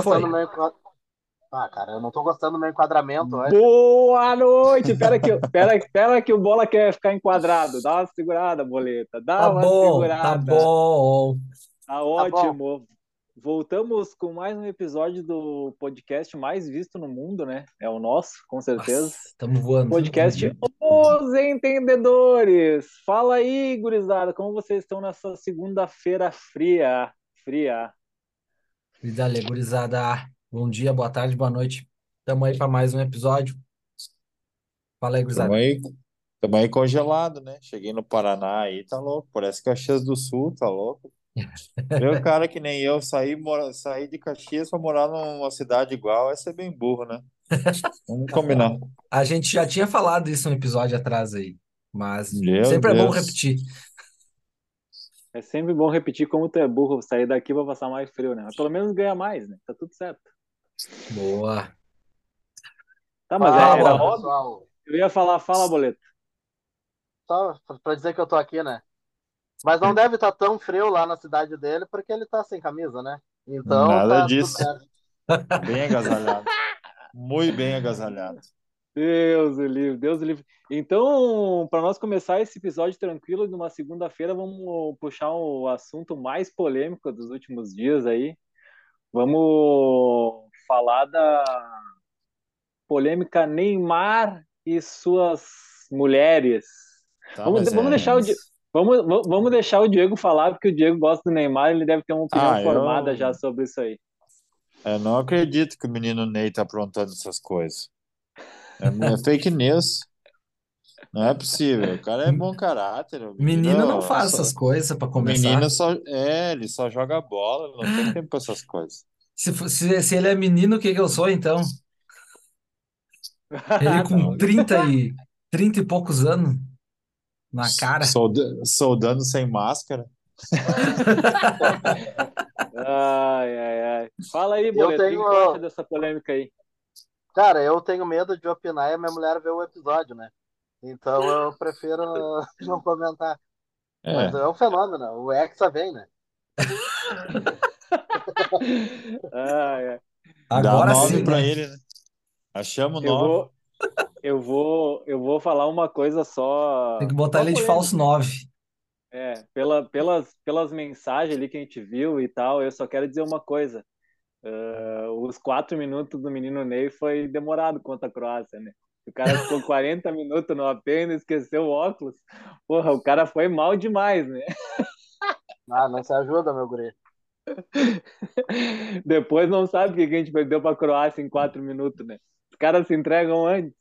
Foi. gostando do meu enquadra- Ah, cara, eu não tô gostando do meu enquadramento hoje. Boa noite! Pera que, pera, pera que o Bola quer ficar enquadrado. Dá uma segurada, boleta. Dá Tá uma bom, tá segurada. bom. Tá Tá bom. ótimo. Voltamos com mais um episódio do podcast mais visto no mundo, né? É o nosso, com certeza. Estamos voando. Podcast Os Entendedores. Fala aí, gurizada, como vocês estão nessa segunda-feira fria? Fria. E dale, gurizada. Bom dia, boa tarde, boa noite. Estamos aí para mais um episódio. Fala aí, gurizada. Tamo aí, tamo aí congelado, né? Cheguei no Paraná aí, tá louco. Parece Caxias do Sul, tá louco. Eu, cara que nem eu, saí, mora, saí de Caxias pra morar numa cidade igual, é ser bem burro, né? Vamos combinar. A gente já tinha falado isso um episódio atrás aí, mas Meu sempre é bom Deus. repetir. É sempre bom repetir como tu é burro, sair daqui vai passar mais frio, né? Mas pelo menos ganha mais, né? Tá tudo certo. Boa. Tá, mas Fala, é, era bola, óbvio. Eu ia falar, fala, boleto. Só pra dizer que eu tô aqui, né? Mas não deve estar tão frio lá na cidade dele, porque ele tá sem camisa, né? Então Nada tá tudo disso. certo. Bem agasalhado. Muito bem agasalhado. Deus o livre, Deus o livre. Então, para nós começar esse episódio tranquilo, numa segunda-feira, vamos puxar o assunto mais polêmico dos últimos dias aí. Vamos falar da polêmica Neymar e suas mulheres. Tá, Vamos, vamos é. deixar o, Di- vamos, vamos vamos deixar o Diego falar, porque o Diego gosta do Neymar, ele deve ter uma opinião Ah, formada eu, já sobre isso aí. eu não acredito que o menino Ney tá aprontando essas coisas. É, fake news. Não é possível. O cara é bom caráter. O Menino não menino faz só, essas coisas para começar. menino só, é, ele só joga bola, não tem tempo pra essas coisas. Se, se, se ele é menino, o que que eu sou então? Ele com Não, 30 e, 30 e poucos anos na cara. solda- soldando sem máscara. Ai, ai, ai. Fala aí, Eu Boleto, o que que tenho. acha dessa polêmica aí? Cara, eu tenho medo de opinar e a minha mulher ver o episódio, né? Então eu prefiro não comentar. Mas É, é um fenômeno, o Hexa vem, né? Ai. dá Agora nome sim, pra né? ele, né? Achamos Eu nove. vou, eu vou, eu vou falar uma coisa só, Tem que botar ele de polêmica. falso 9. É, pela, pelas, pelas mensagens ali que a gente viu e tal, eu só quero dizer uma coisa. Ah, os quatro minutos do menino Ney foi demorado contra a Croácia, né? O cara ficou 40 minutos no AP e esqueceu o óculos. Porra, o cara foi mal demais, né? Ah, não se ajuda, meu guri. Depois não sabe o que que a gente perdeu pra Croácia em quatro minutos, né? Os caras se entregam antes.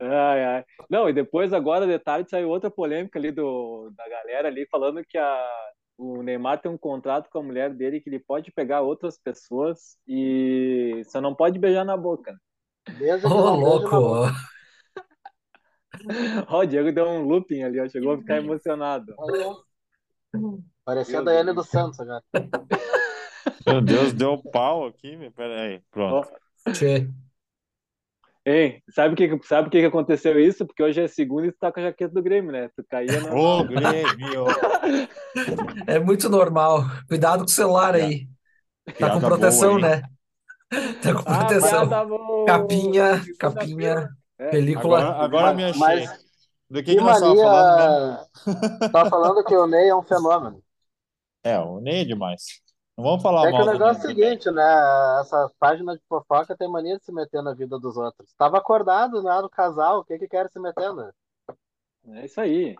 Ai, ai. Não, e depois, agora, de tarde, saiu outra polêmica ali do, da galera ali, falando que a, o Neymar tem um contrato com a mulher dele que ele pode pegar outras pessoas e só não pode beijar na boca. Desde Ô, boca. louco! Ó, o Diego deu um looping ali, ó, chegou a ficar emocionado. Aí, ó. Parecendo a N do. Santos agora. Meu Deus, deu pau aqui. meu. Pera aí, Ó, pronto. Tchê. Ei, sabe o que, sabe que que aconteceu isso? Porque hoje é segunda e tu tá com a jaqueta do Grêmio, né? Tu caía normal. Ô, Grêmio! É muito normal. Cuidado com o celular aí. Tá com Piada proteção, boa, hein? né? Tá com Ah, proteção. boa! Capinha, capinha, É, película. Agora, agora me achei. mas Do que que nós estávamos falando mania. Tá falando que o Ney é um fenômeno. É, o Ney é demais. Não vamos falar É que o mal do negócio é o seguinte, né? Essas páginas de fofoca tem mania de se meter na vida dos outros. Tava acordado lá no casal, o que que quer se metendo? é isso aí.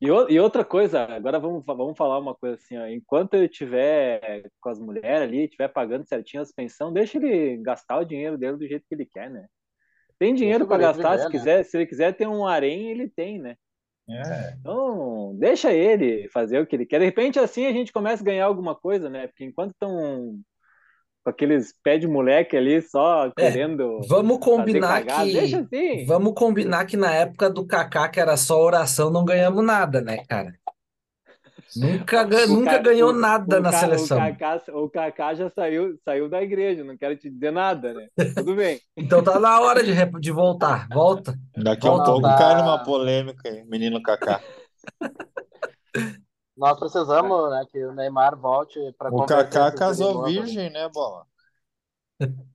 E, o- e outra coisa, agora vamos, vamos falar uma coisa assim, ó. Enquanto ele estiver com as mulheres ali, estiver pagando certinho as pensões, deixa ele gastar o dinheiro dele do jeito que ele quer, né? Tem dinheiro o para gastar, se viver, né? quiser, se ele quiser ter um harém, ele tem, né? É. Então, deixa ele fazer o que ele quer. De repente, assim, a gente começa a ganhar alguma coisa, né? Porque enquanto estão com aqueles pé de moleque ali só É, querendo vamos combinar cagada, deixa que assim. vamos combinar que na época do Kaká, que era só oração, não ganhamos nada, né, cara? Nunca, O, nunca Ca- ganhou o, nada o, na Ca- o seleção. Kaká, o Kaká já saiu, saiu da igreja, não quero te dizer nada, né? Tudo bem. Então tá na hora de, de voltar. Volta, Daqui a um pouco cai numa tá. polêmica aí, menino Kaká. Nós precisamos, né, que o Neymar volte para O converter Kaká casou virgem, né, Bola?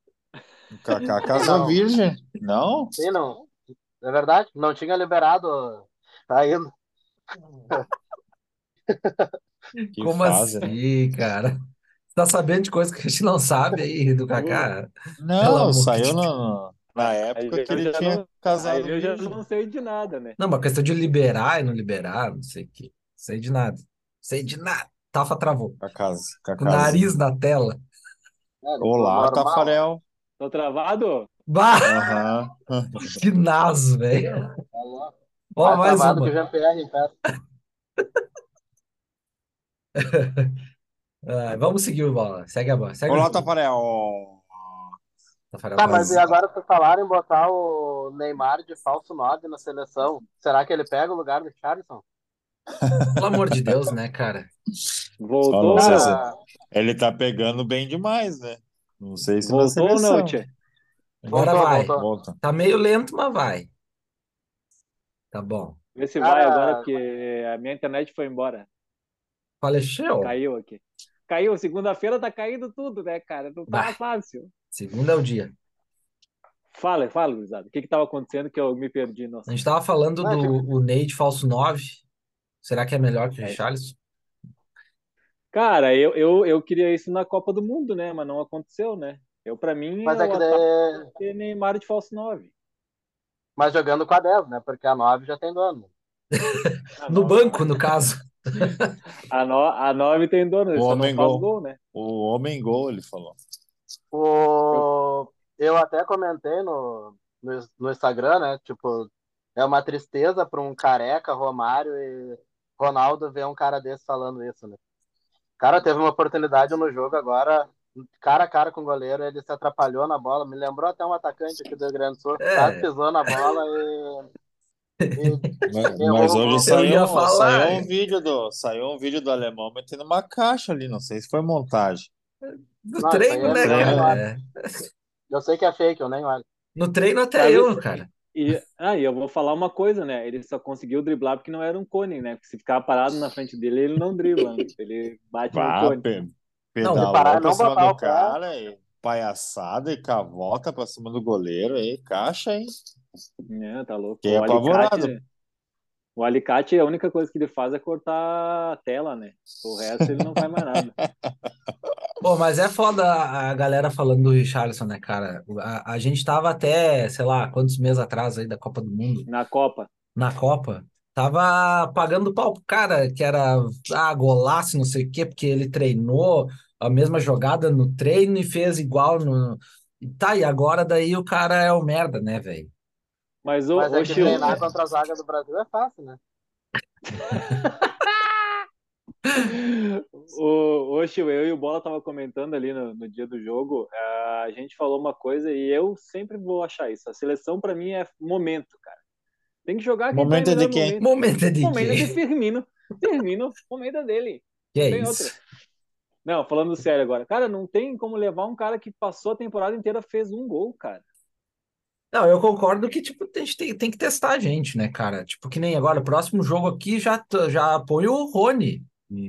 O Kaká casou Não. virgem. Não? Sim, não. É verdade? Não tinha liberado ainda. Que Como fase, né? assim, cara? Você tá sabendo de coisa que a gente não sabe aí do Kaká? Não, saiu de na, na época Aí que eu ele já tinha não- casado Aí eu já não sei de nada, né? Não, uma questão de liberar e não liberar, não sei o quê. Sei de nada. Sei de nada. Tafa travou. A Com o nariz na tela. Olá, normal. Tafarel. Tô travado? Bah, Aham. que naso, velho. Tá. Ó, mais travado que uma. Jean-Pierre em festa. Ah, vamos seguir o bola. Segue a bola. Segue o Olá, jogo. Tafarel. Tafarel Tá, mas e agora por falar em botar o Neymar de falso 9 na seleção, será que ele pega o lugar do Charleston? Pelo amor de Deus, né, cara? Voltou? Não sei se- Ah, Ele tá pegando bem demais, né? Não sei se na Voltou ou seleção. não, Tchê? Agora Voltou, vai. voltou. Volta. Tá meio lento, mas vai. Tá bom. Vê se Cara- vai agora, porque a minha internet foi embora. Faleceu. Caiu aqui. Caiu, segunda-feira tá caindo tudo, né, cara? Não tá Bah. fácil. Segunda é o dia. Fala, fala, gurizada. O que que tava acontecendo que eu me perdi? Nossa. A gente tava falando Ah, do o Ney de falso 9. Será que é melhor que o É. Richarlison? Cara, eu, eu, eu queria isso na Copa do Mundo, né? Mas não aconteceu, né? Eu, pra mim, mas é o que daí... Neymar de falso 9. Mas jogando com a 10, né? Porque a 9 já tem dono. A No nove- banco, no caso. A, no, a 9 tem dono, ele O homem faz gol. gol, né? O homem gol, ele falou. O... Eu até comentei no, no, no Instagram, né? Tipo, é uma tristeza para um careca, Romário e Ronaldo ver um cara desse falando isso, né? O cara teve uma oportunidade no jogo agora, cara a cara com o goleiro, ele se atrapalhou na bola. Me lembrou até um atacante aqui do Rio Grande do Sul. É. Quase pisou na bola e. Mas, Eu- mas hoje saiu, falar. saiu um vídeo do, saiu um vídeo do alemão metendo uma caixa ali, não sei se foi montagem. No Não, treino, né, aí é cara? É. Eu sei que é fake, eu nem olho. No treino até Sabe- eu, cara. E, ah, e eu vou falar uma coisa, né? Ele só conseguiu driblar porque não era um cone, né? Porque se ficar parado na frente dele, ele não dribla, né? Ele bate no Pá, cone. pe- Não, pedalou parar, pra não cima botar do o pé. cara, e palhaçada e cavota pra cima do goleiro, aí caixa, hein? É, tá louco. Fiquei O apavorado. alicate, o alicate, a única coisa que ele faz é cortar a tela, né? O resto ele não faz mais nada. Pô, mas é foda a galera falando do Richarlison, né, cara? A, a gente tava até, sei lá, quantos meses atrás aí da Copa do Mundo, Na Copa. na Copa, tava pagando pau pro cara, que era, ah, golaço, não sei o quê, porque ele treinou a mesma jogada no treino e fez igual no... Tá, e agora daí o cara é o merda, né, velho? Mas o, Mas é o treinar contra a zaga do Brasil é fácil, né? o, o eu e o Bola tava comentando ali no, no dia do jogo, ah, a gente falou uma coisa e eu sempre vou achar isso. A seleção pra mim é momento, cara. Tem que jogar quem tá Momento é de quem? momento. Momento é de Momento é de Firmino. Firmino, momento é dele. Que é tem isso? outra. Não, falando sério agora. Cara, não tem como levar um cara que passou a temporada inteira fez um gol, cara. Não, eu concordo que, tipo, a gente tem, tem que testar a gente, né, cara? Tipo, que nem agora, o próximo jogo aqui já, já põe o Rony.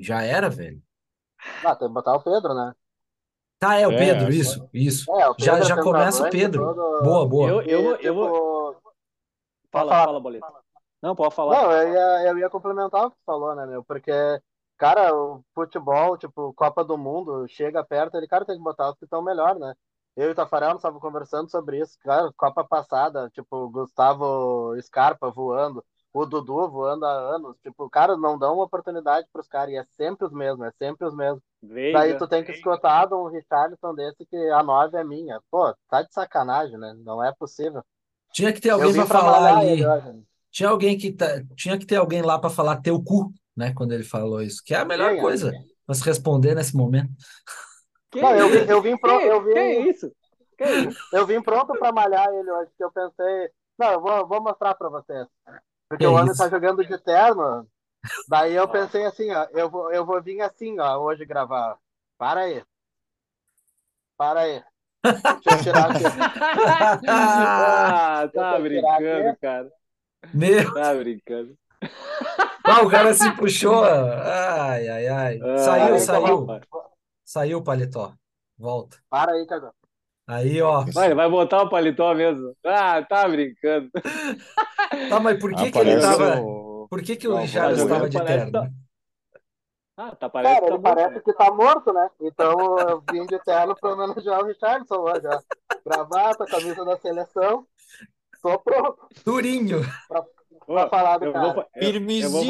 Já era, velho. Ah, tem que botar o Pedro, né? Tá, é o É, Pedro, acho- isso, isso. É, Já, Pedro é já começa o Pedro. todo- Boa, boa. Eu, eu, E, eu vou. tipo, Fala, falar. fala, boleto. Não, pode falar. Não, eu ia, eu ia complementar o que tu falou, né, meu? Porque, cara, o futebol, tipo, Copa do Mundo, chega perto, ele, cara, tem que botar os que estão melhor, né? Eu e o Tafarel nós estávamos conversando sobre isso, cara, Copa passada, tipo, Gustavo Scarpa voando, o Dudu voando há anos, tipo, cara, não dão uma oportunidade pros caras, e é sempre os mesmos, é sempre os mesmos. Veiga. Daí tu tem que escutar de um Richarlison desse que a nove é minha. Pô, tá de sacanagem, né? Não é possível. Tinha que ter alguém pra falar ali. ele hoje. Tinha alguém que tá, tinha que ter alguém lá pra falar teu cu, né, quando ele falou isso, que é a melhor Tinha. coisa pra se responder nesse momento. Que Não, eu, eu vim pro, Que, eu vim, que isso? Que isso? eu vim pronto pra malhar ele hoje, que eu pensei, não, eu vou, vou mostrar pra vocês. Porque Que o homem isso? tá jogando de terno. Daí eu pensei assim, ó, eu vou, eu vou vir assim, ó, hoje gravar. Para aí. Para aí. Deixa eu tirar aqui. ah, tá brincando, aqui. cara. Meu, Tá brincando. Ah, o cara se puxou. Ai, ai, ai. Ah, Saiu, aí, saiu. vai. Saiu o paletó. Volta. Para aí, Cagão. Aí, ó. Vai, vai botar o paletó mesmo. Ah, tá brincando. Tá, mas por que que ele tava. o- Por que que o Richard tá estava de terno? Ah, tá, parece Cara, que tá ele morto, parece né? que tá morto, né? Então eu vim de terno pra homenagear o Richardson lá já. Gravata, camisa da seleção. Tô pronto Durinho. pra Ô, falar do eu vou, cara. fa- eu, eu vou,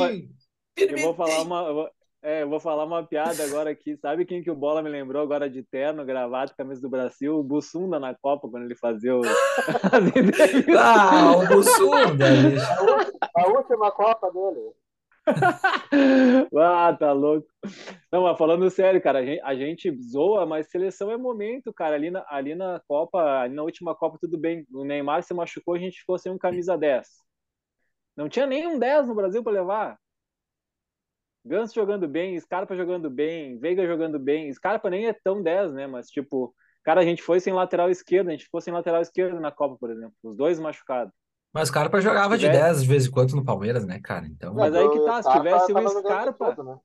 eu vou falar uma, eu vou, é, eu vou falar uma piada agora aqui. Sabe quem que o Bola me lembrou agora de terno, gravata, camisa do Brasil? O Bussunda na Copa, quando ele fazia o... Ah, o Bussunda. A última Copa dele. Ah, tá louco. Não, mas falando sério, cara, a gente, a gente zoa, mas seleção é momento, cara. Ali na, ali na Copa, ali na última Copa, tudo bem. O Neymar se machucou, a gente ficou sem um camisa 10. Não tinha nem um 10 no Brasil para levar. Ganso jogando bem, Scarpa jogando bem, Veiga jogando bem. Scarpa nem é tão 10, né? Mas, tipo, cara, a gente foi sem lateral esquerdo, a gente ficou sem lateral esquerdo na Copa, por exemplo. Os dois machucados. Mas o Scarpa jogava de Tivesse- 10 de vez em quando no Palmeiras, né, cara? Então. Mas aí que tá, se tivesse o Scarpa- né?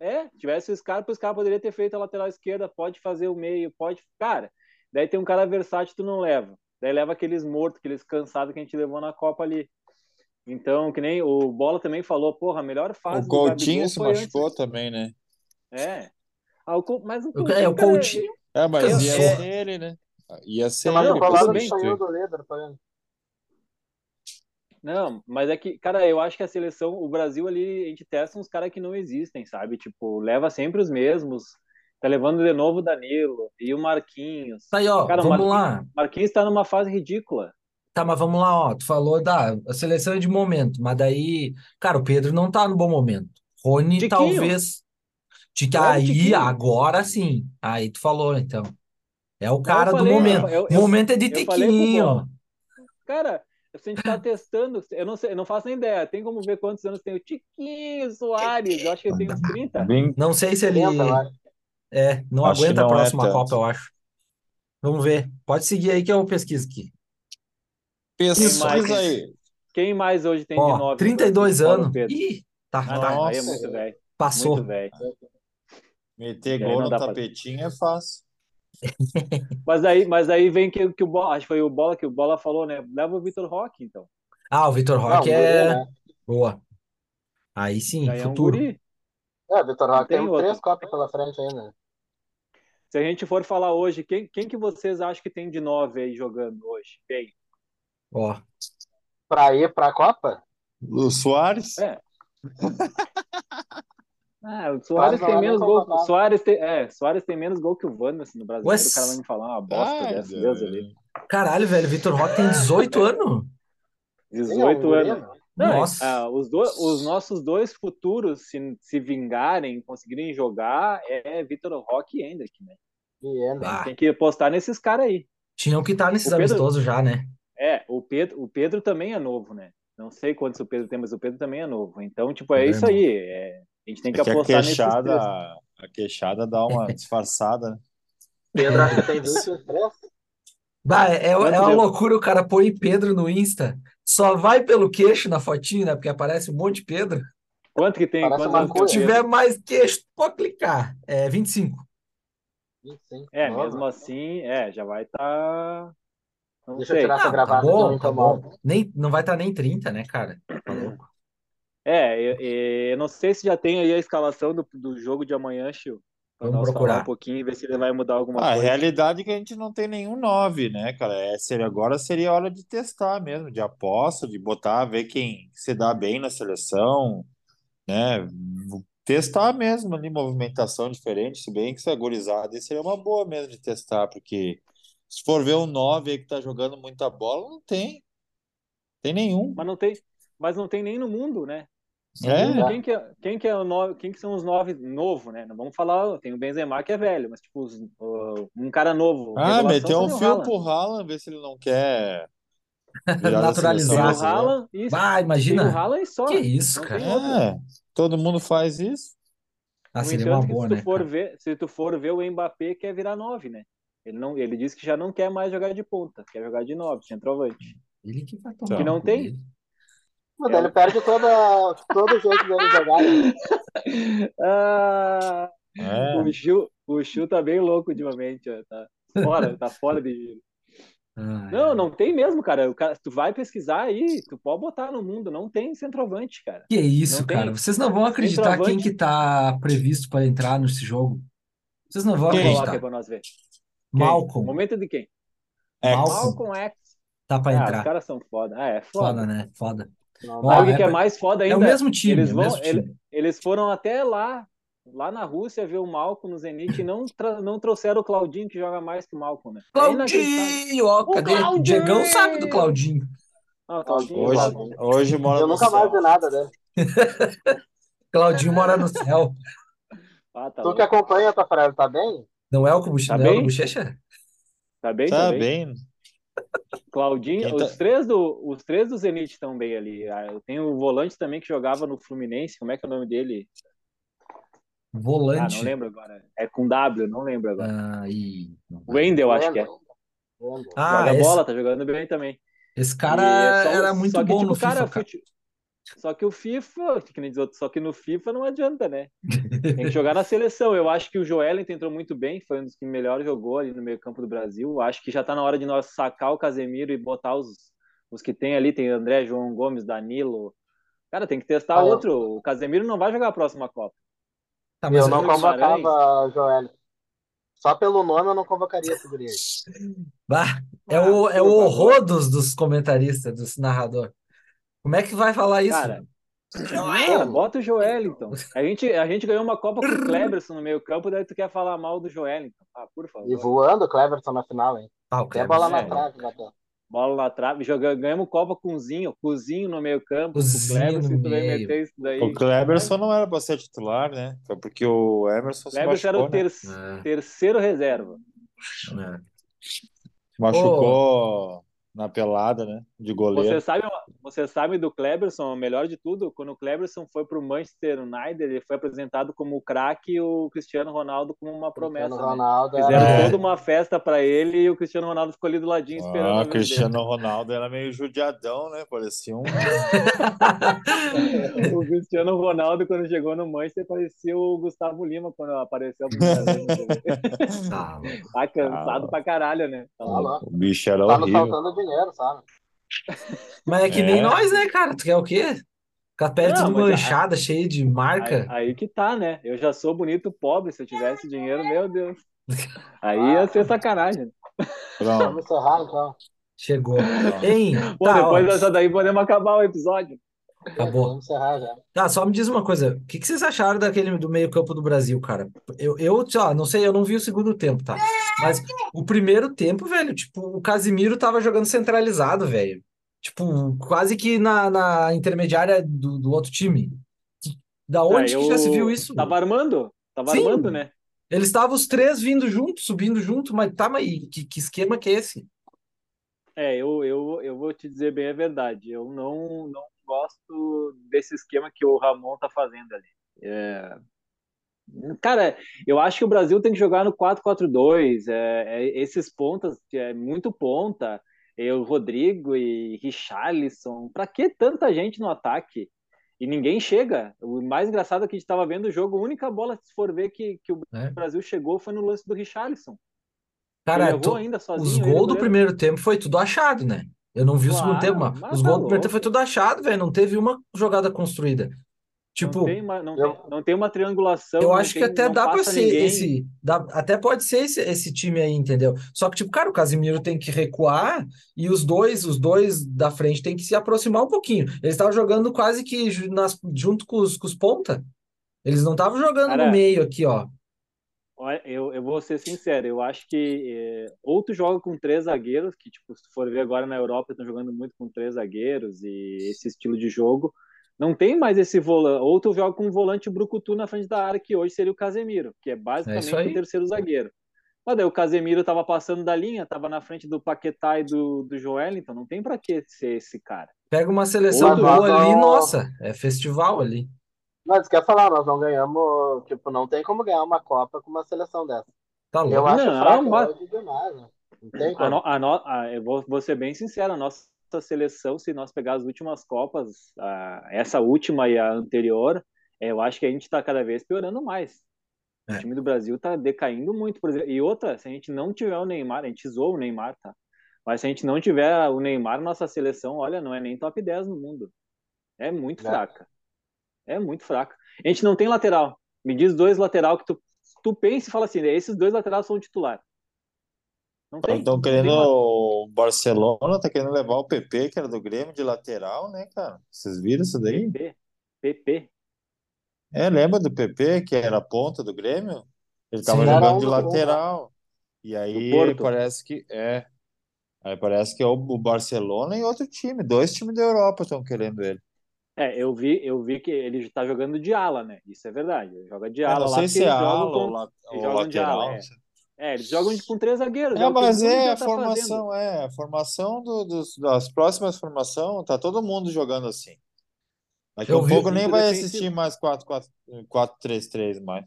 É, tivesse o Scarpa, o Scarpa poderia ter feito a lateral esquerda, pode fazer o meio, pode. Cara, daí tem um cara versátil, tu não leva. Daí leva aqueles mortos, aqueles cansados que a gente levou na Copa ali. Então, que nem o Bola também falou, porra, a melhor fase O Coutinho se machucou antes. também, né? É. Ah, o, mas o O- É, o Coutinho. É, mas ia ser ele, né? Ia ser Mas ele. Não, o tudo Colado bem, saiu do tá vendo? Não, mas é que, cara, eu acho que a seleção, o Brasil ali, a gente testa uns caras que não existem, sabe? Tipo, leva sempre os mesmos. Tá levando de novo o Danilo e o Marquinhos. Tá aí, ó. Cara, o vamos Marquinhos- lá. Marquinhos tá numa fase ridícula. Tá, mas vamos lá, ó. Tu falou da a seleção é de momento, mas daí, cara, o Pedro não tá no bom momento. Rony Tiquinho. talvez. O aí, Tiquinho. agora sim. Aí tu falou, então. É o cara do falei, momento. eu- O eu- momento é de Tiquinho. Cara, se a gente tá testando, eu não sei, eu não faço nem ideia. Tem como ver quantos anos tem o Tiquinho Soares? Eu acho que ele tem uns 30. Bem, Não sei se ele Tenta, eu acho. é, não aguenta a não é próxima tanto. Copa, eu acho. Vamos ver. Pode seguir aí que eu pesquiso aqui. Pesquisa mais? aí. Quem mais hoje tem de Ó, 9? 32 Fora o anos. Pedro. Ih, tá, Ah, tá. aí é Nossa. muito velho. Passou. Muito velho. Meter gol no dá pra- tapetinho é fácil. Mas aí, mas aí vem que, que o Bola, acho que foi o Bola que o Bola falou, né? Leva o Vitor Roque, então. Ah, o Vitor Não, Roque guri, é né? boa. Aí sim, Aí é um futuro. guri. É, Vitor Roque Tem tem três Copas pela frente ainda. Se a gente for falar hoje, quem, quem que vocês acham que tem de 9 aí jogando hoje? Quem? Ó, Pra ir pra Copa? O Soares? É. Ah, o Soares tem é menos gol. convocado. Soares tem, é, Soares tem menos gol que o Wanderson no Brasileiro. Ué, O cara vai me falar uma bosta Ai, dessa, Deus. Ali. caralho, velho, Vitor Roque tem 18 anos? 18 Sim, é um anos. Não, Nossa. ah, os, dois, os nossos dois futuros, se, se vingarem, conseguirem jogar, é Vitor Roque e Hendrick, né? E. Ah, Tem que apostar nesses caras aí. tinham que estar nesses O Pedro- amistosos já, né? É, o Pedro, o Pedro também é novo, né? Não sei quantos o Pedro tem, mas o Pedro também é novo. Então, tipo, é Pedro é isso aí. é, a gente tem que É que a apostar nesses queixada, a queixada dá uma disfarçada. né? Pedro acho que tem 23. Bah, é, é Quanto uma loucura o cara põe Pedro no Insta. Só vai pelo queixo na fotinho, né? Porque aparece um monte de Pedro. Quanto que tem? Parece Quantos uma anos tem o Se coisa. Pedro? tiver mais queixo, pode clicar. É 25. 25. É, Novo. mesmo assim, é, já vai estar. Não Deixa eu sei. tirar essa Não, tá gravata que eu bom, tá bom. Nem, não vai estar nem 30, né, cara? Tá louco. É, eu, eu não sei se já tem aí a escalação do, do jogo de amanhã, Chiu. Pra Vamos procurar. um pouquinho e ver se ele vai mudar alguma Ah, a coisa. realidade é que a gente não tem nenhum 9, né, cara? É, seria, agora seria hora de testar mesmo, de aposta, de botar, ver quem se dá bem na seleção, né? Testar mesmo ali, movimentação diferente, se bem que essa gurizada aí seria uma boa mesmo de testar, porque se for ver um 9 aí que tá jogando muita bola, não tem. Tem nenhum. Mas não tem, mas não tem nem no mundo, né? É, quem que é, quem que é o nove, quem que são os nove novo, né? Não vamos falar, tem o Benzema que é velho, mas tipo os- o- um cara novo, Ah, meteu um fio Haaland. pro Haaland, ver se ele não quer Naturalizar. O. Haaland, isso. Bah, Tem o imagina. Haaland só. Que isso, Não cara. É, todo mundo faz isso. Ah, No seria uma entanto, boa, se tu né, for cara? ver, se tu for ver o Mbappé quer virar nove, né? Ele não, ele disse que já não quer mais jogar de ponta, quer jogar de nove, centroavante. Ele que vai Então. tomar Que não tem. dele. Mas ele perde toda, todo o jeito dele jogar. né? Ah, É. o Chu, o Chu tá bem louco ultimamente, ó, tá fora, tá fora de giro. Ai, Não, não tem mesmo, cara. O cara, tu vai pesquisar aí, tu pode botar no mundo, não tem centroavante, cara. Que isso, Não tem cara? Vocês não vão acreditar quem que tá previsto para entrar nesse jogo. Vocês não vão Quem? Coloca aí acreditar. pra nós ver. Quem? Malcolm Momento de quem? Ex. Malcolm. X. tá para Ah, os entrar. caras são foda. Ah, é Foda, foda. né? Foda. Não é que é pra- mais foda É o ainda? mesmo time, Eles é o vão, mesmo ele- time. eles foram até lá, lá na Rússia, ver o Malcolm no Zenit e não, tra- não trouxeram o Claudinho, que joga mais que o Malcolm, né? É. Claudinho, ó, O cadê? O Diegão sabe do Claudinho. Ah, Claudinho, Hoje, Claudinho. hoje mora Eu no nunca mais céu. vi nada dele. Claudinho mora no céu. Ah, tá Tu louco. que acompanha, Tafarel, tá bem? Não é o Bochecha? Tá não é o bem? Bochecha? Tá bem, Tá tá bem. bem. Claudinho, Quem tá- os três do, os três do Zenit estão bem ali. Ah, Eu tenho o volante também que jogava no Fluminense, como é que é o nome dele? Ah, Volante. não lembro agora. É com W, não lembro agora. Ah, e... Wendel, acho que é. Ah, Joga esse, bola, tá jogando bem também. esse cara é só- era muito só que, bom tipo, no FIFA, cara, cara. fute- Só que o FIFA, que nem diz outro, só que no FIFA não adianta, né? Tem que jogar na seleção. Eu acho que o Joelinton entrou muito bem, foi um dos que melhor jogou ali no meio-campo do Brasil. Acho que já tá na hora de nós sacar o Casemiro e botar os, os que tem ali. Tem André, João Gomes, Danilo. Cara, tem que testar Ah, outro. O Casemiro não vai jogar a próxima Copa. Tá, mas Eu não convocava Joel. Só pelo nome eu não convocaria esse guri aí. Bah, é Ah, o, é o horror dos, dos comentaristas, dos narradores. Como é que vai falar isso? Cara, Cara, bota o Joelinton. A gente, a gente ganhou uma Copa com o Kleberson no meio-campo, daí tu quer falar mal do Joelinton. Ah, por E favor. voando o Cleverson na final, hein? Ah, o Até bola na é. trave, bateu. Bola na trave, joga, ganhamos Copa com o Zinho, Cozinho no meio-campo, com o Cozinho Kleberson, no tu vai meio. meter isso daí. O Cleberson não era pra ser titular, né? Foi porque o Emerson se Kleberson era machucou, o né? ter- É. terceiro reserva. É. Machucou na pelada, né? De goleiro. Você sabe, você sabe do Kleberson, o melhor de tudo, quando o Kleberson foi pro Manchester United, ele foi apresentado como o craque e o Cristiano Ronaldo como uma promessa. Cristiano né? Ronaldo Fizeram era... É. toda uma festa pra ele e o Cristiano Ronaldo ficou ali do ladinho esperando. Ah, vez dele. Cristiano Ronaldo era meio judiadão, né? Parecia um. O Cristiano Ronaldo, quando chegou no Manchester, parecia o Gustavo Lima quando apareceu. Tá. Tá cansado Ah. pra caralho, né? Tá Tá. O bicho era Tá nos horrível. faltando dinheiro, sabe? Mas é que nem É. nós, né, cara? Tu quer o quê? Com a pele Não, tudo mas a- manchada, cheia de marca. Aí, aí que tá, né? Eu já sou bonito pobre, se eu tivesse dinheiro, meu Deus. Aí ia ser sacanagem. Pronto. Vamos encerrar, então. Chegou. Hein? Pô, Tá, depois ó, dessa daí podemos acabar o episódio. Acabou. Vamos encerrar já. Tá, só me diz uma coisa. O que que vocês acharam daquele do meio-campo do Brasil, cara? Eu, eu, ó, não sei, eu não vi o segundo tempo, tá? Mas o primeiro tempo, velho, tipo, o Casimiro tava jogando centralizado, velho. Tipo, quase que na, na intermediária do, do outro time. Da onde Ah, que já se viu isso? Tava armando? Tava Sim. armando, né? Eles estavam os três vindo junto, subindo junto, mas tá, mas que, que esquema que é esse? É, eu, eu, eu vou te dizer bem a verdade. Eu não, não gosto desse esquema que o Ramon tá fazendo ali. É, Cara, eu acho que o Brasil tem que jogar no 4-4-2. É, é, esses pontas, é muito ponta. É, o Rodrigo e Richarlison. Pra que tanta gente no ataque? E ninguém chega. O mais engraçado é que a gente estava vendo o jogo, a única bola, se for ver, que, que o É. Brasil chegou foi no lance do Richarlison. Cara, to- ainda os sozinho. ele e o gols do primeiro tempo foi tudo achado, né? Eu não vi o segundo Claro, tempo, mas os tá gols do primeiro tempo foi tudo achado, velho. Não teve uma jogada construída. Não Tipo, tem uma, não, eu- tem, não tem uma triangulação. eu não acho que tem- até não dá pra passa ser ninguém. esse. dá- até pode ser esse, esse time aí, entendeu? Só que, tipo, cara, o Casimiro tem que recuar e os dois, os dois da frente tem que se aproximar um pouquinho. Eles estavam jogando quase que nas- junto com os, com os ponta. Eles não estavam jogando no Cara, meio aqui, ó. Olha, Eu, eu vou ser sincero, eu acho que é, ou tu joga com três zagueiros, que tipo, se tu for ver agora na Europa, estão jogando muito com três zagueiros e esse estilo de jogo. Não tem mais esse volante, ou tu joga com um volante brucutu na frente da área, que hoje seria o Casemiro, que é basicamente aí. o terceiro zagueiro. Mas daí o Casemiro tava passando da linha, tava na frente do Paquetá e do, do Joelinton, não tem pra que ser esse cara. Pega uma seleção Outro- boa ali, nossa, é festival ali. Mas quer falar, nós não ganhamos, tipo, não tem como ganhar uma Copa com uma seleção dessa. Tá Eu louco. acho Não, fraca mas- demais, né? Não tem A como. no- a no- a- eu vou, vou ser bem sincero, a nossa seleção, se nós pegar as últimas Copas, a, essa última e a anterior, é, eu acho que a gente está cada vez piorando mais. O É. time do Brasil está decaindo muito, por exemplo. E outra, se a gente não tiver o Neymar, a gente zoa o Neymar, tá? Mas se a gente não tiver o Neymar, nossa seleção, olha, não é nem top 10 no mundo. É muito É. fraca. É muito fraca. A gente não tem lateral. Me diz dois lateral que tu, tu pensa e fala assim, esses dois laterais são titular. Não tem. Estão tem querendo. O Barcelona tá querendo levar o PP, que era do Grêmio, de lateral, né, cara? Vocês viram isso daí? PP. PP. É, lembra do PP, que era a ponta do Grêmio? Ele tava Sim. Jogando de lateral. E aí parece que é. Aí parece que é o Barcelona e outro time. Dois times da Europa estão querendo ele. É, eu vi, eu vi que ele tá jogando de ala, né? Isso é verdade. Ele joga de Eu ala não lá sei porque se é eles jogam ala ou, com- la- eles ou jogam de ala, lateral. é. É, eles jogam com três zagueiros. É, o mas é a tá fazendo. formação, é a formação do, dos, das próximas formações, tá todo mundo jogando assim. Daqui a Eu vi- pouco nem vai defensivo. assistir mais 4-4-3-3 mais.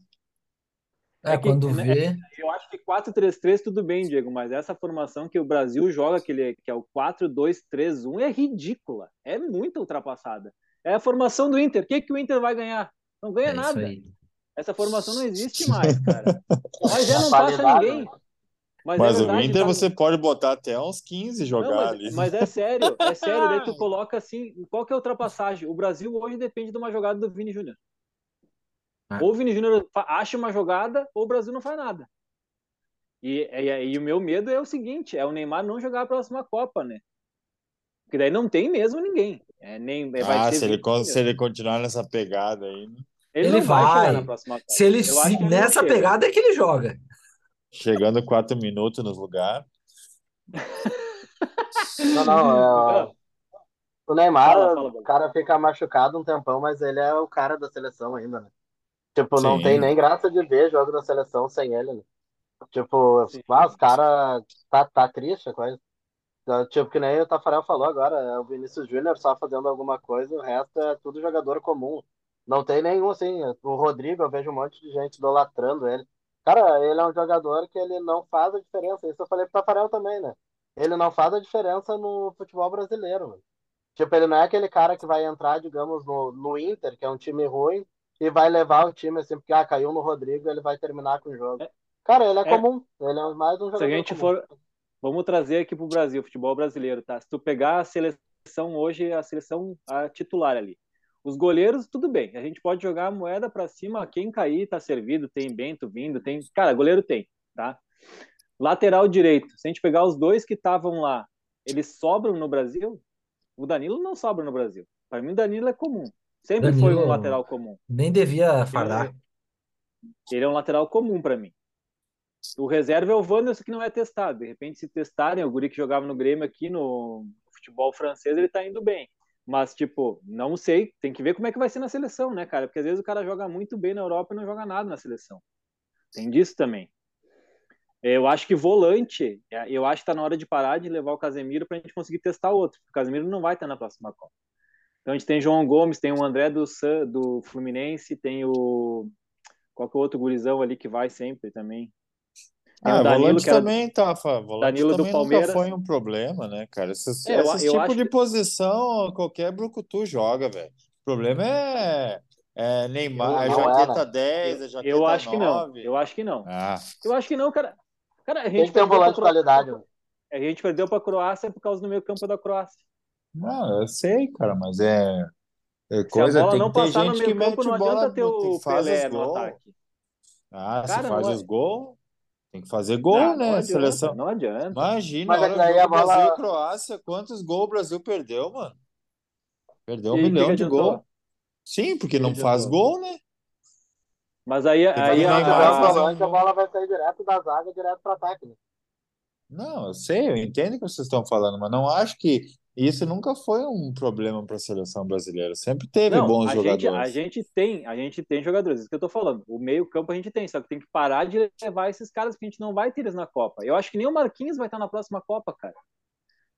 É, É que, quando né, vê. Eu acho que 4-3-3 tudo bem, Diego, mas essa formação que o Brasil joga, que, ele, que é o 4-2-3-1, é ridícula. É muito ultrapassada. É a formação do Inter. O que, que o Inter vai ganhar? Não ganha É nada. Essa formação não existe mais, cara. Mas já não Qualidade, passa ninguém. né? Mas, Mas é o verdade, Inter tá- você pode botar até uns 15 jogar Não, ali. mas, mas é sério, é sério. Daí tu coloca assim, qual que é a ultrapassagem? O Brasil hoje depende de uma jogada do Vini Júnior. Ah. Ou o Vini Júnior acha uma jogada, ou o Brasil não faz nada. E, e, e o meu medo é o seguinte, é o Neymar não jogar a próxima Copa, né? Porque daí não tem mesmo ninguém. É, nem, vai Ah, se ele, se ele continuar nessa pegada aí, né? Ele, Ele não vai, vai. na próxima Copa. Se ele se, ele não nessa chega. pegada é que ele joga. chegando 4 minutos no lugar. Não, não, é... O Neymar, Fala, fala, o cara fica machucado um tempão, mas ele é o cara da seleção ainda, né? Tipo, não Sim. tem nem graça de ver jogo da seleção sem ele, né? Tipo, ah, os caras tá, tá triste, a coisa. Tipo, que nem o Tafarel falou agora, é o Vinícius Júnior só fazendo alguma coisa, o resto é tudo jogador comum. Não tem nenhum, assim, o Rodrigo, eu vejo um monte de gente idolatrando ele. Cara, ele é um jogador que ele não faz a diferença. Isso eu falei pro Tafarel também, né? Ele não faz a diferença no futebol brasileiro, mano. Tipo, ele não é aquele cara que vai entrar, digamos, no, no Inter, que é um time ruim, e vai levar o time assim, porque ah, caiu no Rodrigo, ele vai terminar com o jogo. É. Cara, ele é, É. comum. Ele é mais um Se jogador a gente comum. for, vamos trazer aqui pro Brasil, futebol brasileiro, tá? Se tu pegar a seleção hoje, a seleção a titular ali. Os goleiros, tudo bem. A gente pode jogar a moeda pra cima, quem cair tá servido, tem Bento vindo, tem, cara, goleiro tem, tá? Lateral direito. Se a gente pegar os dois que estavam lá, eles sobram no Brasil? O Danilo não sobra no Brasil. Para mim, o Danilo é comum. Sempre foi um Danilo- lateral comum. Nem devia fardar. Ele é um lateral comum para mim. O reserva é o Wanderson que não é testado. De repente, se testarem, o guri que jogava no Grêmio aqui no futebol francês, ele tá indo bem. Mas, tipo, não sei, tem que ver como é que vai ser na seleção, né, cara? Porque às vezes o cara joga muito bem na Europa e não joga nada na seleção. Tem disso também. Eu acho que volante, é, eu acho que tá na hora de parar de levar o Casemiro pra gente conseguir testar outro. O Casemiro não vai estar na próxima Copa. Então a gente tem João Gomes, tem o André do, San- do Fluminense, tem o. Qual que é o outro gurizão ali que vai sempre também? Tem Ah, o Danilo, volante que era- também, Tafa. Volante Danilo do nunca Palmeiras. foi um problema, né, cara? Esses, É, eu- esses eu tipos acho de que- posição, qualquer brucutu joga, velho. O problema é, é Neymar, é Não, não jaqueta é, né? 10, é jaqueta Eu acho que não. 9. Eu acho que não. Ah, Eu acho que não, cara. Cara, a Tem gente que ter um perdeu volante de qualidade. mano. A gente perdeu pra Croácia por causa do meio campo da Croácia. não, eu sei, cara, mas é, é Se coisa, a bola tem não passar no gente que meio campo, mete não bola, adianta ter o Pelé os no ataque. Ah, se Cara, faz não é- os gols, tem que fazer gol, Ah, né? não adianta, Seleção. não adianta. Imagina, Mas é olha daí a bola- Brasil e Croácia, quantos gols o Brasil perdeu, mano? Perdeu um E milhão de gols. Sim, porque Que não faz gol, né? Mas aí, aí a, volante, a gol. bola vai sair direto da zaga, direto pro ataque. Né? Não, eu sei, eu entendo o que vocês estão falando, mas não acho que isso nunca foi um problema para a seleção brasileira. Sempre teve Não, bons a gente, a jogadores. gente tem, a gente tem jogadores, isso que eu tô falando. O meio-campo a gente tem, só que tem que parar de levar esses caras que a gente não vai ter eles na Copa. Eu acho que nem o Marquinhos vai estar na próxima Copa, cara.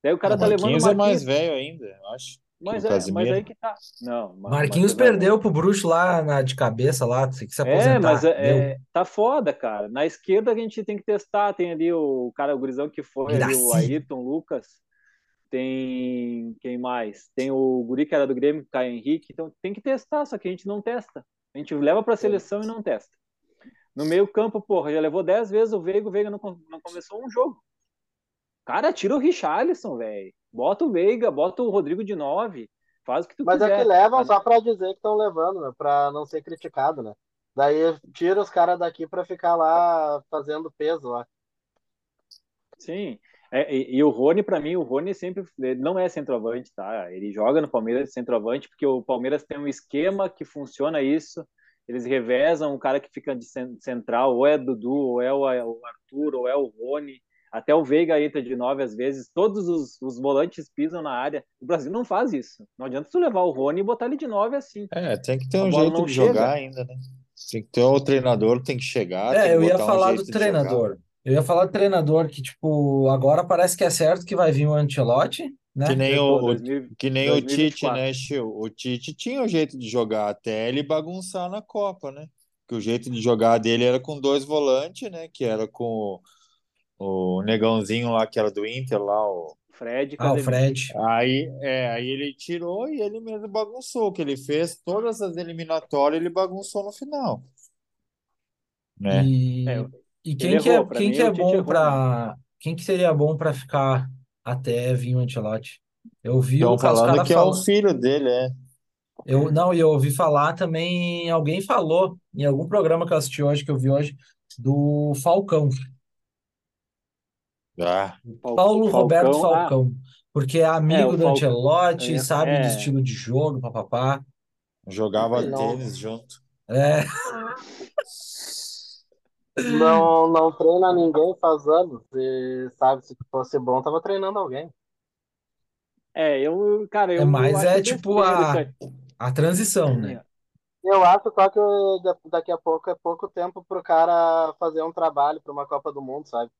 Daí o cara O tá levando o Marquinhos é mais Marquinhos. velho ainda, eu acho. Mas, é, mas aí que tá. Não, ma- Marquinhos mas- perdeu pro Bruxo lá na, de cabeça lá, tem que se É, aposentar. mas é, Deu. é, tá foda, cara. Na esquerda a gente tem que testar. Tem ali o cara, o gurizão que foi ali, o. Ayrton Lucas. Tem quem mais? Tem o guri que era do Grêmio, Caio Henrique, então tem que testar, só que a gente não testa. A gente leva para a seleção e não testa. No meio campo, porra, já levou 10 vezes o Veiga, o Veiga não, não começou um jogo. Cara, tira o Richarlison, velho. Bota o Veiga, bota o Rodrigo de 9. Faz o que tu Mas quiser. é que levam só pra dizer que estão levando, né? Pra não ser criticado, né? Daí tira os caras daqui pra ficar lá fazendo peso lá. Sim. É, e, e o Rony, para mim, o Rony sempre não é centroavante, tá? Ele joga no Palmeiras de centroavante porque o Palmeiras tem um esquema que funciona isso. Eles revezam o cara que fica de cen- central, ou é Dudu, ou é o, Arthur, ou é o Rony. Até o Veiga entra de nove às vezes. Todos os, os volantes pisam na área. O Brasil não faz isso. Não adianta tu levar o Rony e botar ele de nove assim. É, tem que ter um jeito de chega. jogar ainda, né? Tem que ter o treinador, tem que chegar, tem É, que eu ia botar um falar jeito do de jogar. Eu ia falar do treinador que, tipo, agora parece que é certo que vai vir o Ancelotti, Que né? nem Eu o, tô, o- 2000 que nem o Tite, 2024. né, Chiu? O Tite tinha um jeito de jogar até ele bagunçar na Copa, né? Que o jeito de jogar dele era com dois volantes, né? Que era com o, o negãozinho lá, que era do Inter lá, o... Fred Ah, o. Fred. Aí, é, aí ele tirou e ele mesmo bagunçou, que ele fez todas as eliminatórias, ele bagunçou no final, né? E, É, e ele quem que é, errou. Quem mim, que é bom pra. Quem que seria bom pra ficar até vir o Ancelotti? Eu vi Estão o falando que é o falar. filho dele, é. Eu, não, e eu ouvi falar também, alguém falou em algum programa que eu assisti hoje, que eu vi hoje, do Falcão. Ah, Paulo Roberto Falcão, ah, Falcão. Porque é é, amigo o do Falcão. Ancelotti, sabe do É, estilo de jogo, papapá. jogava tênis junto. É, não, não treina ninguém faz anos. E sabe, se fosse bom, tava treinando alguém. é, eu, cara, é eu, eu mais acho é tipo a, a transição, né? Eu acho só que da- daqui a pouco é pouco tempo pro cara fazer um trabalho para uma Copa do Mundo, sabe?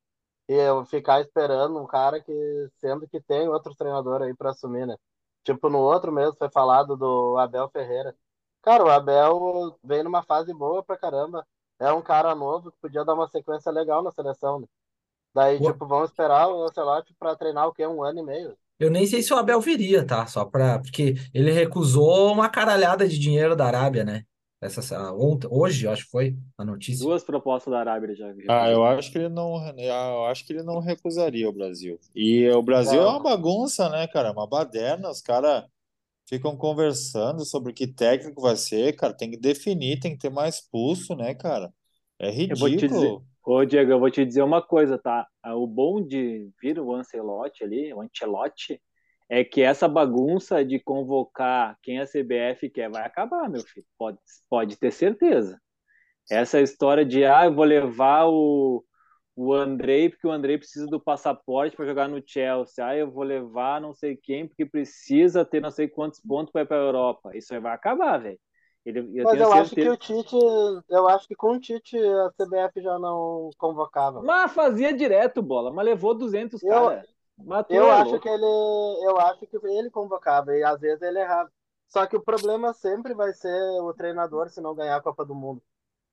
E eu ficar esperando um cara que, sendo que tem outros treinadores aí para assumir, né? Tipo, no outro mesmo foi falado do Abel Ferreira. Cara, o Abel vem numa fase boa pra caramba. É um cara novo que podia dar uma sequência legal na seleção, né? Daí, O- tipo, vamos esperar o Ancelotti pra treinar o quê? Um ano e meio. Eu nem sei se o Abel viria, tá? Só pra. Porque ele recusou uma caralhada de dinheiro da Arábia, né? Essa, ontem, hoje, eu acho que foi a notícia. Duas propostas da Arábia ele já Ah, eu acho que ele não, eu acho que ele não recusaria o Brasil. E o Brasil é uma Não. bagunça, né, cara? Uma baderna. Os caras ficam conversando sobre que técnico vai ser, cara. Tem que definir, tem que ter mais pulso, né, cara? É Eu vou te dizer, ridículo. ô Diego, eu vou te dizer uma coisa, tá? Ah, O bom de vir o Ancelotti ali, o Ancelotti, é que essa bagunça de convocar quem a CBF quer vai acabar, meu filho. Pode, pode ter certeza. Essa história de, ah, eu vou levar o, o Andrei, porque o Andrei precisa do passaporte para jogar no Chelsea. Ah, eu vou levar não sei quem, porque precisa ter não sei quantos pontos para ir para a Europa. Isso aí vai acabar, velho. Ele, eu Mas eu acho que o Tite, eu acho que com o Tite a CBF já não convocava. Mas fazia direto, bola, mas levou 200 Eu, cara. Mas tu eu é acho louco. que ele, eu acho que ele convocava e às vezes ele errava. Só que o problema sempre vai ser o treinador se não ganhar a Copa do Mundo.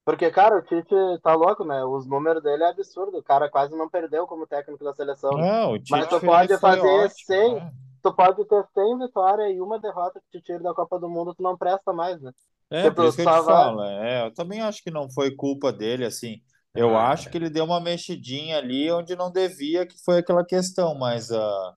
Porque, cara, o Tite tá louco, né? Os números dele é absurdo. O cara quase não perdeu como técnico da seleção. Não, o Mas Tite tu ele pode fazer ótimo, 100, né? tu pode ter 100 vitórias e uma derrota que te tira da Copa do Mundo, tu não presta mais, né? É, por Tipo, isso que eu te falo. É, eu também acho que não foi culpa dele, assim. Eu Ah, acho que ele deu uma mexidinha ali onde não devia, que foi aquela questão, mas ah,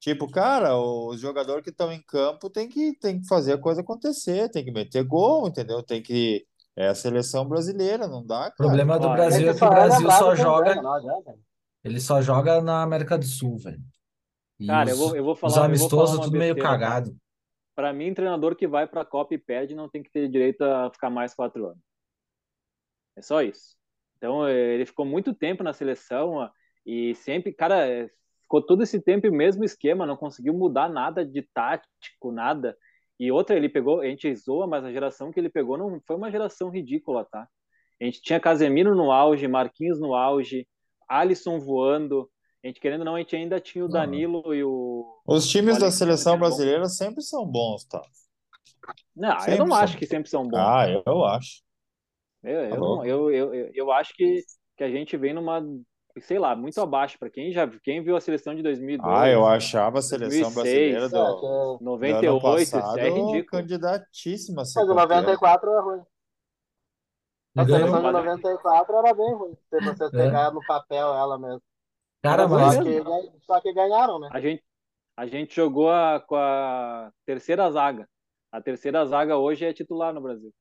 Tipo, cara, os jogadores que estão em campo tem que, tem que fazer a coisa acontecer, tem que meter gol, entendeu? Tem que. É a seleção brasileira, não dá, O cara. problema do É Brasil é que o só é Brasil só joga, adianta. ele só joga na América do Sul, velho. E Cara, eu os, vou, eu vou os falar, eu vou falar amistosos uma tudo meio besteira, cagado. Para mim, treinador que vai para a Copa e perde não tem que ter direito a ficar mais quatro anos. É só isso. Então, eh, ele ficou muito tempo na seleção e sempre, cara, eh, ficou todo esse tempo o mesmo esquema, não conseguiu mudar nada de tático, nada. E outra, ele pegou, a gente zoa, mas a geração que ele pegou não foi uma geração ridícula, tá? A gente tinha Casemiro no auge, Marquinhos no auge, Alisson voando. A gente querendo ou não, a gente ainda tinha o Não. Danilo e o, Os o times da Alexandre, seleção brasileira sempre são bons, tá? Não, eu Sempre não são. acho que sempre são bons. Ah, eu acho. Eu, Tá eu, não, louco. eu, eu, eu, eu acho que, que a gente vem numa, sei lá, muito abaixo. Para quem já quem viu a seleção de 2002. Ah, eu achava a seleção 2006, brasileira É, do, do ano 98, isso passado é ridículo. candidatíssima Mas o campeã. 94 é ruim. A seleção de mas- 94 era bem ruim. Se vocês É. pegarem no papel ela mesmo. Cara, Mas mas Só que, só que ganharam, né? A gente, a gente jogou a- com a terceira zaga. A terceira zaga hoje é titular no Brasil.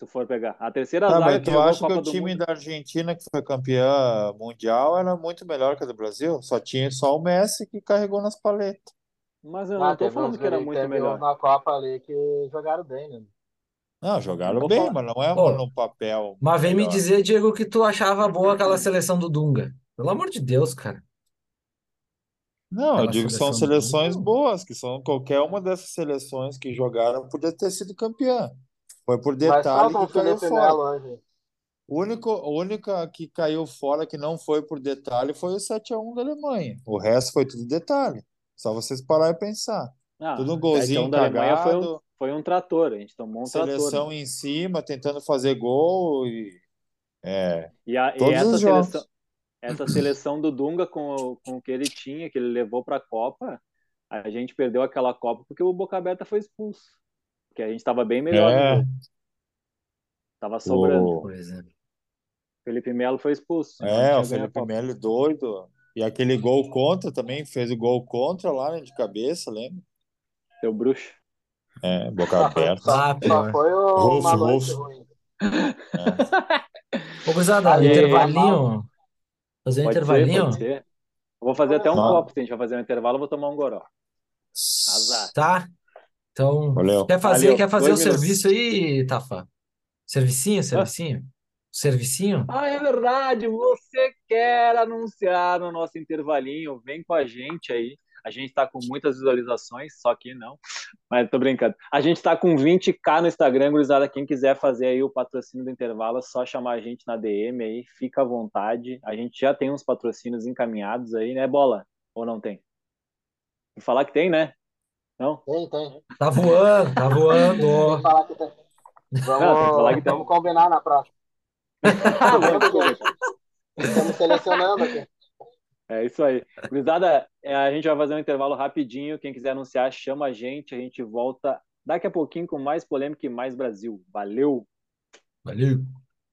Se for pegar. A terceira Tá, zaga tu acha que o time Mundo. da Argentina que foi campeã mundial era muito melhor que a do Brasil? Só tinha só o Messi que carregou nas paletas. Mas eu Ah, não tô teve falando que era muito melhor. na Copa ali que jogaram bem, né? Não, jogaram bem, falar. mas não é Pô, no papel mas vem me melhor. dizer, Diego, que tu achava boa aquela seleção do Dunga. Pelo amor de Deus, cara. Não, eu Aquela digo que são seleções Dunga. boas, que são qualquer uma dessas seleções que jogaram podia ter sido campeã. Foi por detalhe que caiu Felipe fora. O único, a única que caiu fora que não foi por detalhe foi o 7x1 da Alemanha. O resto foi tudo detalhe. Só vocês parar e pensar. Ah, Tudo um 7 a golzinho 1 da Alemanha foi um, foi um trator. A gente tomou um trator. né? seleção em cima, tentando fazer gol e é, E, a, e essa os jogos. seleção, essa seleção do Dunga com, o- com o que ele tinha, que ele levou para a Copa, a gente perdeu aquela Copa porque o Boca Aberta foi expulso. Porque a gente estava bem melhor É. Tava sobrando. o. Felipe Melo foi expulso, é, o Felipe. Melo doido. E aquele gol contra também, fez o gol contra lá, né, de cabeça, lembra? Seu bruxo. É, boca foi, aberta. só, Ah, só foi o- Rolfo, uma Rolfo. ruim. É. Ô, gurizada, Ali, intervalinho. Fazer um Pode ser, intervalinho? ser. Eu vou fazer até um Tá. copo, se a gente vai fazer um intervalo, eu vou tomar um goró. Azar. Tá? Então, Valeu. quer fazer, Valeu. quer fazer o Dois minutos. serviço aí, Tafa? Servicinho, servicinho? Servicinho? Ah, é verdade. Você quer anunciar no nosso intervalinho? Vem com a gente aí. A gente tá com muitas visualizações, só que não. Mas tô brincando. A gente tá com 20k no Instagram, gurizada. Quem quiser fazer aí o patrocínio do intervalo, é só chamar a gente na DM aí. Fica à vontade. A gente já tem uns patrocínios encaminhados aí, né, Bola? Ou não tem? Vou falar que tem, né? Não? Tem, tem. Tá voando, tá voando. que falar que tem. Não, falar Vamos, que tem. vamos combinar na próxima. Vamos, Estamos selecionando aqui. É isso aí. Gurizada, é, a gente vai fazer um intervalo rapidinho. Quem quiser anunciar, chama a gente. A gente volta daqui a pouquinho com mais polêmica e mais Brasil. Valeu! Valeu.